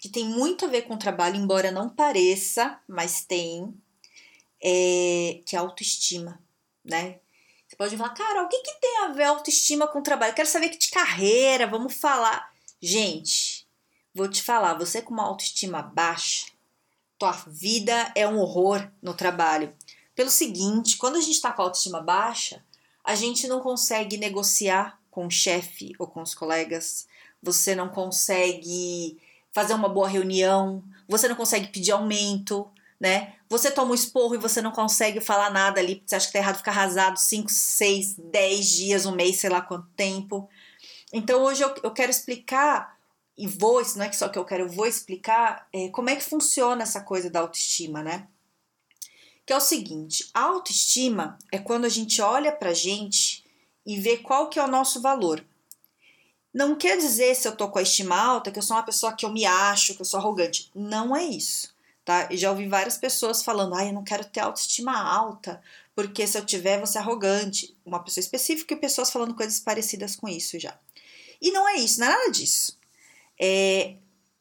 que tem muito a ver com o trabalho, embora não pareça, mas tem, é, que é autoestima, né? Você pode falar, cara, o que, que tem a ver autoestima com trabalho? Eu quero saber que de carreira, vamos falar. Gente, vou te falar, você com uma autoestima baixa, tua vida é um horror no trabalho. Pelo seguinte, quando a gente está com a autoestima baixa, a gente não consegue negociar com o chefe ou com os colegas, você não consegue fazer uma boa reunião, você não consegue pedir aumento, né? Você toma um esporro e você não consegue falar nada ali, porque você acha que tá errado ficar arrasado 5, 6, 10 dias, um mês, sei lá quanto tempo. Então hoje eu, eu quero explicar, e vou, não é que só que eu quero, eu vou explicar é, como é que funciona essa coisa da autoestima, né? Que é o seguinte, a autoestima é quando a gente olha pra gente e vê qual que é o nosso valor. Não quer dizer se eu tô com a estima alta que eu sou uma pessoa que eu me acho, que eu sou arrogante. Não é isso, tá? Já ouvi várias pessoas falando: "Ai, eu não quero ter autoestima alta, porque se eu tiver, vou ser arrogante". Uma pessoa específica e pessoas falando coisas parecidas com isso já. E não é isso, não é nada disso. É,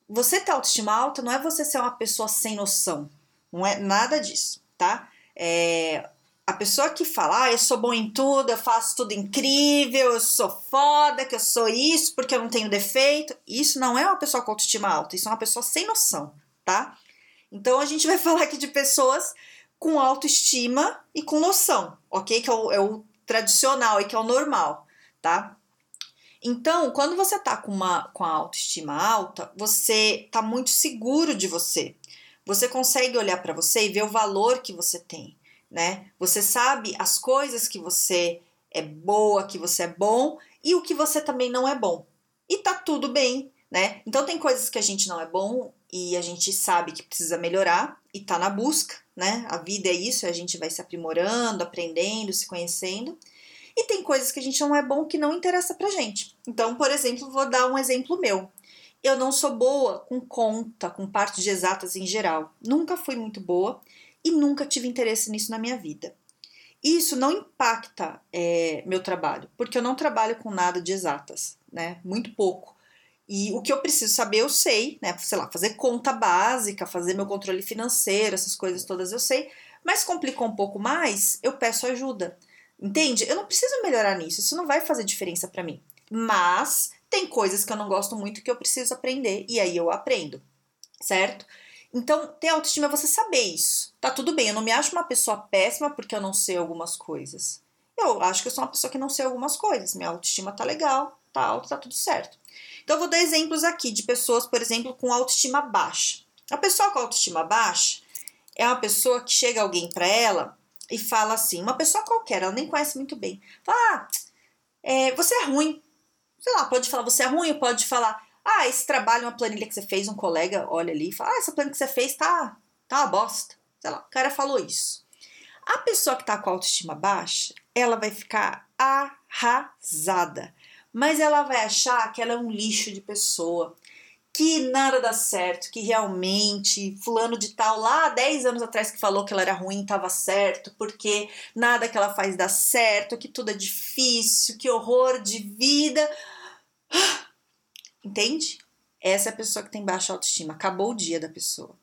você ter autoestima alta não é você ser uma pessoa sem noção. Não é nada disso, tá? É, a pessoa que fala, ah, eu sou bom em tudo, eu faço tudo incrível, eu sou foda, que eu sou isso porque eu não tenho defeito, isso não é uma pessoa com autoestima alta, isso é uma pessoa sem noção, tá? Então a gente vai falar aqui de pessoas com autoestima e com noção, ok? Que é o, é o tradicional e que é o normal, tá? Então, quando você tá com uma com a autoestima alta, você tá muito seguro de você. Você consegue olhar para você e ver o valor que você tem né? Você sabe as coisas que você é boa, que você é bom e o que você também não é bom. E tá tudo bem, né? Então tem coisas que a gente não é bom e a gente sabe que precisa melhorar e tá na busca, né? A vida é isso, a gente vai se aprimorando, aprendendo, se conhecendo. E tem coisas que a gente não é bom que não interessa pra gente. Então, por exemplo, vou dar um exemplo meu. Eu não sou boa com conta, com parte de exatas em geral. Nunca fui muito boa e nunca tive interesse nisso na minha vida. Isso não impacta é, meu trabalho, porque eu não trabalho com nada de exatas, né? Muito pouco. E o que eu preciso saber, eu sei, né? Sei lá, fazer conta básica, fazer meu controle financeiro, essas coisas todas eu sei. Mas complicou um pouco mais, eu peço ajuda. Entende? Eu não preciso melhorar nisso, isso não vai fazer diferença para mim. Mas tem coisas que eu não gosto muito que eu preciso aprender e aí eu aprendo, certo? Então, ter autoestima é você saber isso. Tá tudo bem, eu não me acho uma pessoa péssima porque eu não sei algumas coisas. Eu acho que eu sou uma pessoa que não sei algumas coisas. Minha autoestima tá legal, tá alta, tá tudo certo. Então, eu vou dar exemplos aqui de pessoas, por exemplo, com autoestima baixa. A pessoa com autoestima baixa é uma pessoa que chega alguém para ela e fala assim, uma pessoa qualquer, ela nem conhece muito bem. Fala, ah, é, você é ruim. Sei lá, pode falar você é ruim, pode falar, ah, esse trabalho, uma planilha que você fez, um colega olha ali e fala: Ah, essa planilha que você fez tá, tá uma bosta. Sei lá, o cara falou isso. A pessoa que tá com a autoestima baixa, ela vai ficar arrasada. Mas ela vai achar que ela é um lixo de pessoa, que nada dá certo, que realmente fulano de tal lá 10 anos atrás que falou que ela era ruim estava certo, porque nada que ela faz dá certo, que tudo é difícil, que horror de vida. Entende? Essa é a pessoa que tem baixa autoestima. Acabou o dia da pessoa.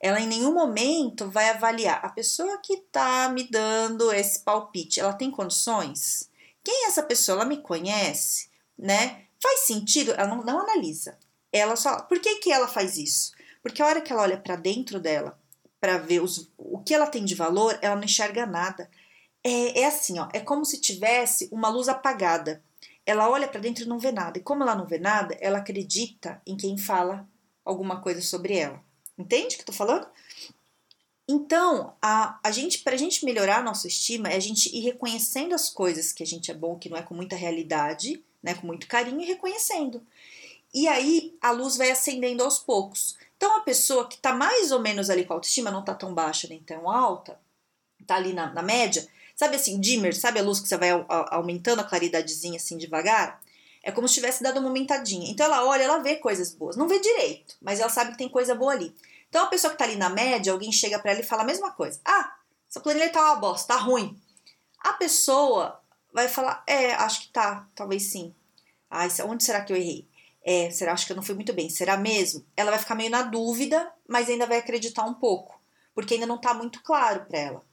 Ela em nenhum momento vai avaliar a pessoa que tá me dando esse palpite. Ela tem condições? Quem é essa pessoa? Ela me conhece, né? Faz sentido? Ela não, não analisa. Ela só. Por que, que ela faz isso? Porque a hora que ela olha para dentro dela, para ver os, o que ela tem de valor, ela não enxerga nada. É, é assim, ó. É como se tivesse uma luz apagada ela olha para dentro e não vê nada. E como ela não vê nada, ela acredita em quem fala alguma coisa sobre ela. Entende o que eu tô falando? Então, a, a gente, pra gente melhorar a nossa estima, é a gente ir reconhecendo as coisas que a gente é bom, que não é com muita realidade, né, com muito carinho, e reconhecendo. E aí a luz vai acendendo aos poucos. Então, a pessoa que está mais ou menos ali com a autoestima, não está tão baixa nem tão alta, está ali na, na, média, sabe assim, dimmer, sabe a luz que você vai aumentando a claridadezinha assim devagar? É como se tivesse dado uma aumentadinha. Então, ela olha, ela vê coisas boas. Não vê direito, mas ela sabe que tem coisa boa ali. Então, a pessoa que está ali na média, alguém chega para ela e fala a mesma coisa. Ah, essa planilha tá uma bosta, tá ruim. A pessoa vai falar, é, acho que tá, talvez sim. Ah, onde será que eu errei? É, será acho que eu não fui muito bem? Será mesmo? Ela vai ficar meio na dúvida, mas ainda vai acreditar um pouco, porque ainda não está muito claro para ela.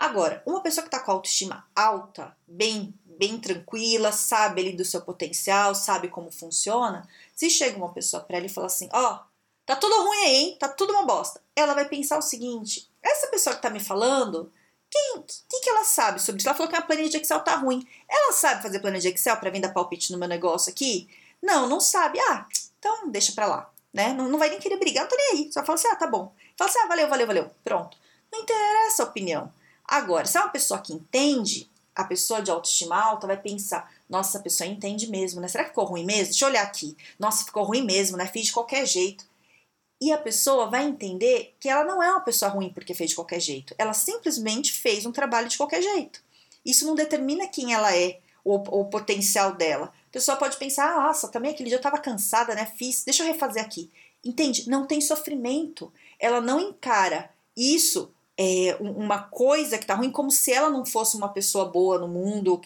Agora, uma pessoa que está com autoestima alta, bem, bem tranquila, sabe ali do seu potencial, sabe como funciona, se chega uma pessoa para ela e fala assim, ó, oh, tá tudo ruim aí, hein? Tá tudo uma bosta. Ela vai pensar o seguinte: essa pessoa que tá me falando, quem, que, que ela sabe sobre isso? Ela falou que a planilha de Excel tá ruim. Ela sabe fazer planilha de Excel para vir dar palpite no meu negócio aqui? Não, não sabe. Ah, então deixa pra lá. Né? Não, não vai nem querer brigar, não tô nem aí. Só fala assim, ah, tá bom. Fala assim, ah, valeu, valeu, valeu. Pronto. Não interessa a opinião. Agora, se é uma pessoa que entende, a pessoa de autoestima alta vai pensar, nossa, a pessoa entende mesmo, né? Será que ficou ruim mesmo? Deixa eu olhar aqui. Nossa, ficou ruim mesmo, né? Fiz de qualquer jeito. E a pessoa vai entender que ela não é uma pessoa ruim porque fez de qualquer jeito. Ela simplesmente fez um trabalho de qualquer jeito. Isso não determina quem ela é, ou o potencial dela. A pessoa pode pensar, ah, nossa, também aquele dia eu estava cansada, né? Fiz, deixa eu refazer aqui. Entende? Não tem sofrimento. Ela não encara isso, é, uma coisa que tá ruim, como se ela não fosse uma pessoa boa no mundo.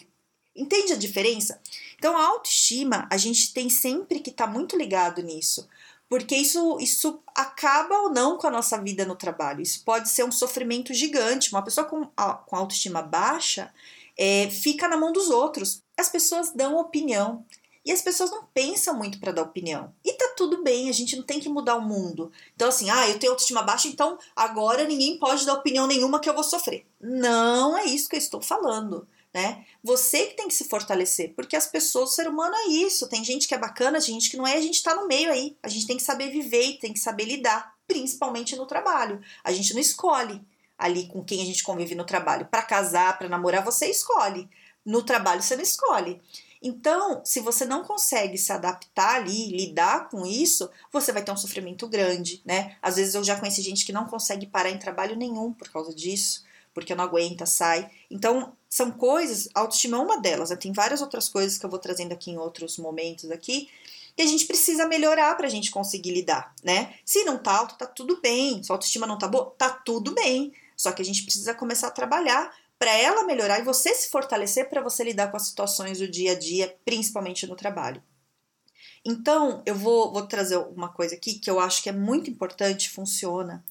Entende a diferença? Então, a autoestima, a gente tem sempre que estar tá muito ligado nisso. Porque isso, isso acaba ou não com a nossa vida no trabalho. Isso pode ser um sofrimento gigante. Uma pessoa com, com autoestima baixa, é, fica na mão dos outros. As pessoas dão opinião e as pessoas não pensam muito para dar opinião. E tá tudo bem, a gente não tem que mudar o mundo. Então, assim, ah, eu tenho autoestima baixa, então agora ninguém pode dar opinião nenhuma que eu vou sofrer. Não é isso que eu estou falando. Né? Você que tem que se fortalecer, porque as pessoas, o ser humano é isso. Tem gente que é bacana, gente que não é, a gente tá no meio aí. A gente tem que saber viver e tem que saber lidar, principalmente no trabalho. A gente não escolhe ali com quem a gente convive no trabalho. Para casar, para namorar, você escolhe. No trabalho, você não escolhe. Então, se você não consegue se adaptar ali, lidar com isso, você vai ter um sofrimento grande, né? Às vezes eu já conheci gente que não consegue parar em trabalho nenhum por causa disso, porque não aguenta, sai. Então, são coisas, autoestima é uma delas, né? tem várias outras coisas que eu vou trazendo aqui em outros momentos aqui, que a gente precisa melhorar para a gente conseguir lidar, né? Se não tá alto, tá tudo bem. Se a autoestima não tá boa, tá tudo bem. Só que a gente precisa começar a trabalhar para ela melhorar e você se fortalecer para você lidar com as situações do dia a dia, principalmente no trabalho. Então, eu vou, vou trazer uma coisa aqui que eu acho que é muito importante, funciona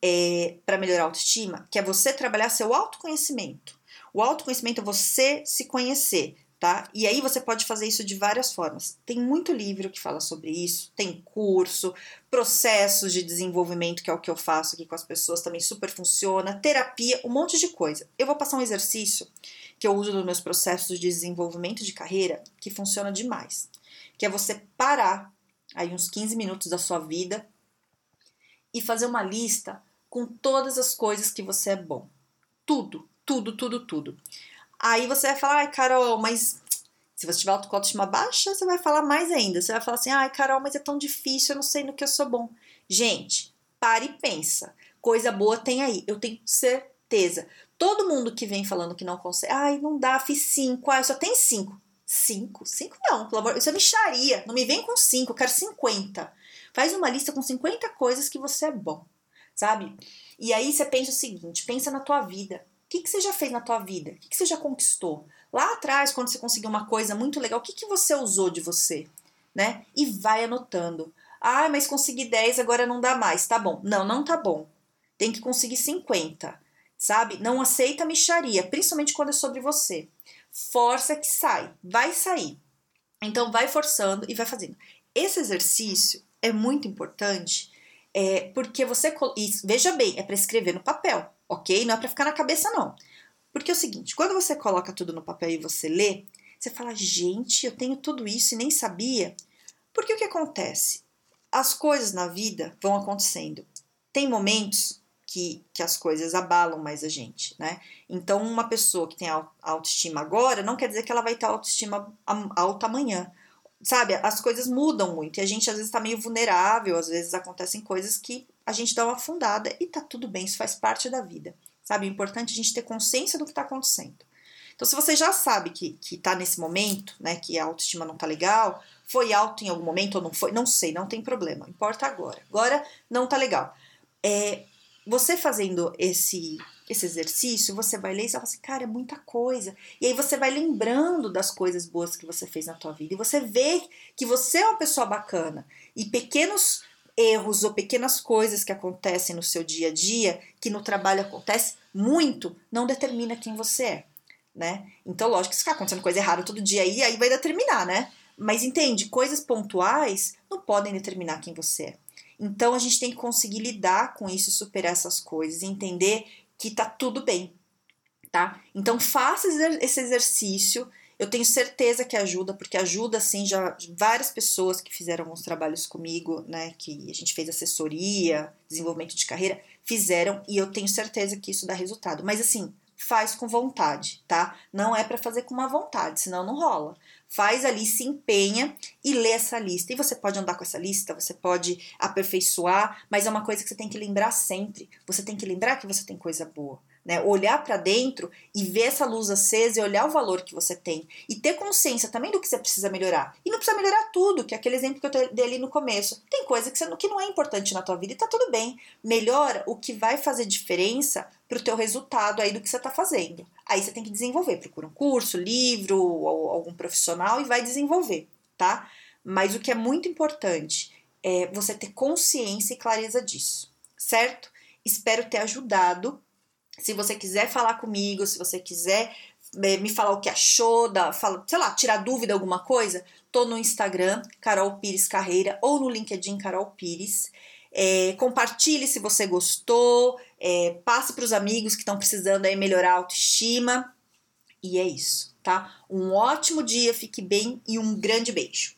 é, para melhorar a autoestima, que é você trabalhar seu autoconhecimento. O autoconhecimento é você se conhecer, tá? E aí você pode fazer isso de várias formas. Tem muito livro que fala sobre isso, tem curso, processos de desenvolvimento, que é o que eu faço aqui com as pessoas, também super funciona, terapia, um monte de coisa. Eu vou passar um exercício que eu uso nos meus processos de desenvolvimento de carreira, que funciona demais, que é você parar aí uns 15 minutos da sua vida e fazer uma lista com todas as coisas que você é bom. Tudo, tudo, tudo, tudo. Aí você vai falar, ai, Carol, mas se você tiver autoestima baixa, você vai falar mais ainda. Você vai falar assim, ai, Carol, mas é tão difícil, eu não sei no que eu sou bom. Gente, pare e pensa. Coisa boa tem aí, eu tenho certeza. Todo mundo que vem falando que não consegue, ai, não dá, fiz cinco, ai, só tem cinco. Cinco? Cinco não, pelo amor, isso é micharia. Não me vem com cinco, eu quero cinquenta. Faz uma lista com 50 coisas que você é bom, sabe? E aí você pensa o seguinte, pensa na tua vida. O que, que você já fez na tua vida? O que, que você já conquistou? Lá atrás, quando você conseguiu uma coisa muito legal, o que, que você usou de você? Né? E vai anotando. Ah, mas consegui 10, agora não dá mais. Tá bom. Não, não tá bom. Tem que conseguir 50. Sabe? Não aceita micharia, principalmente quando é sobre você. Força que sai. Vai sair. Então vai forçando e vai fazendo. Esse exercício é muito importante é, porque você. E veja bem, é para escrever no papel ok? Não é para ficar na cabeça, não. Porque é o seguinte, quando você coloca tudo no papel e você lê, você fala, gente, eu tenho tudo isso e nem sabia. Porque o que acontece? As coisas na vida vão acontecendo. Tem momentos que, que as coisas abalam mais a gente, né? Então, uma pessoa que tem autoestima agora não quer dizer que ela vai ter autoestima alta amanhã. sabe, as coisas mudam muito e a gente às vezes tá meio vulnerável, às vezes acontecem coisas que a gente dá uma afundada e tá tudo bem, isso faz parte da vida, sabe? O importante é a gente ter consciência do que tá acontecendo. Então, se você já sabe que, que tá nesse momento, né, que a autoestima não tá legal, foi alto em algum momento ou não foi, não sei, não tem problema, importa agora. Agora não tá legal. É, você fazendo esse esse exercício, você vai ler e você fala assim, cara, é muita coisa. E aí você vai lembrando das coisas boas que você fez na tua vida. E você vê que você é uma pessoa bacana. E pequenos erros ou pequenas coisas que acontecem no seu dia a dia, que no trabalho acontece muito, não determina quem você é, né? Então, lógico que se ficar acontecendo coisa errada todo dia aí, aí vai determinar, né? Mas entende, coisas pontuais não podem determinar quem você é. Então a gente tem que conseguir lidar com isso, superar essas coisas, entender que tá tudo bem, tá? Então faça esse exercício. Eu tenho certeza que ajuda, porque ajuda assim já várias pessoas que fizeram alguns trabalhos comigo, né, que a gente fez assessoria, desenvolvimento de carreira, fizeram e eu tenho certeza que isso dá resultado. Mas assim, faz com vontade, tá? Não é para fazer com uma vontade, senão não rola faz ali, se empenha e lê essa lista. E você pode andar com essa lista, você pode aperfeiçoar, mas é uma coisa que você tem que lembrar sempre. Você tem que lembrar que você tem coisa boa. Né, olhar para dentro e ver essa luz acesa e olhar o valor que você tem e ter consciência também do que você precisa melhorar. E não precisa melhorar tudo, que é aquele exemplo que eu dei ali no começo. Tem coisa que, você, que não é importante na tua vida e tá tudo bem. Melhora o que vai fazer diferença pro teu resultado aí do que você tá fazendo. Aí você tem que desenvolver, procura um curso, livro ou algum profissional e vai desenvolver, tá? Mas o que é muito importante é você ter consciência e clareza disso, certo? Espero ter ajudado se você quiser falar comigo, se você quiser eh, me falar o que achou, da, fala, sei lá, tirar dúvida alguma coisa, tô no Instagram, Carol Pires Carreira, ou no LinkedIn Carol Pires. É, compartilhe se você gostou, é, passe para os amigos que estão precisando aí melhorar a autoestima. E é isso, tá? Um ótimo dia, fique bem e um grande beijo.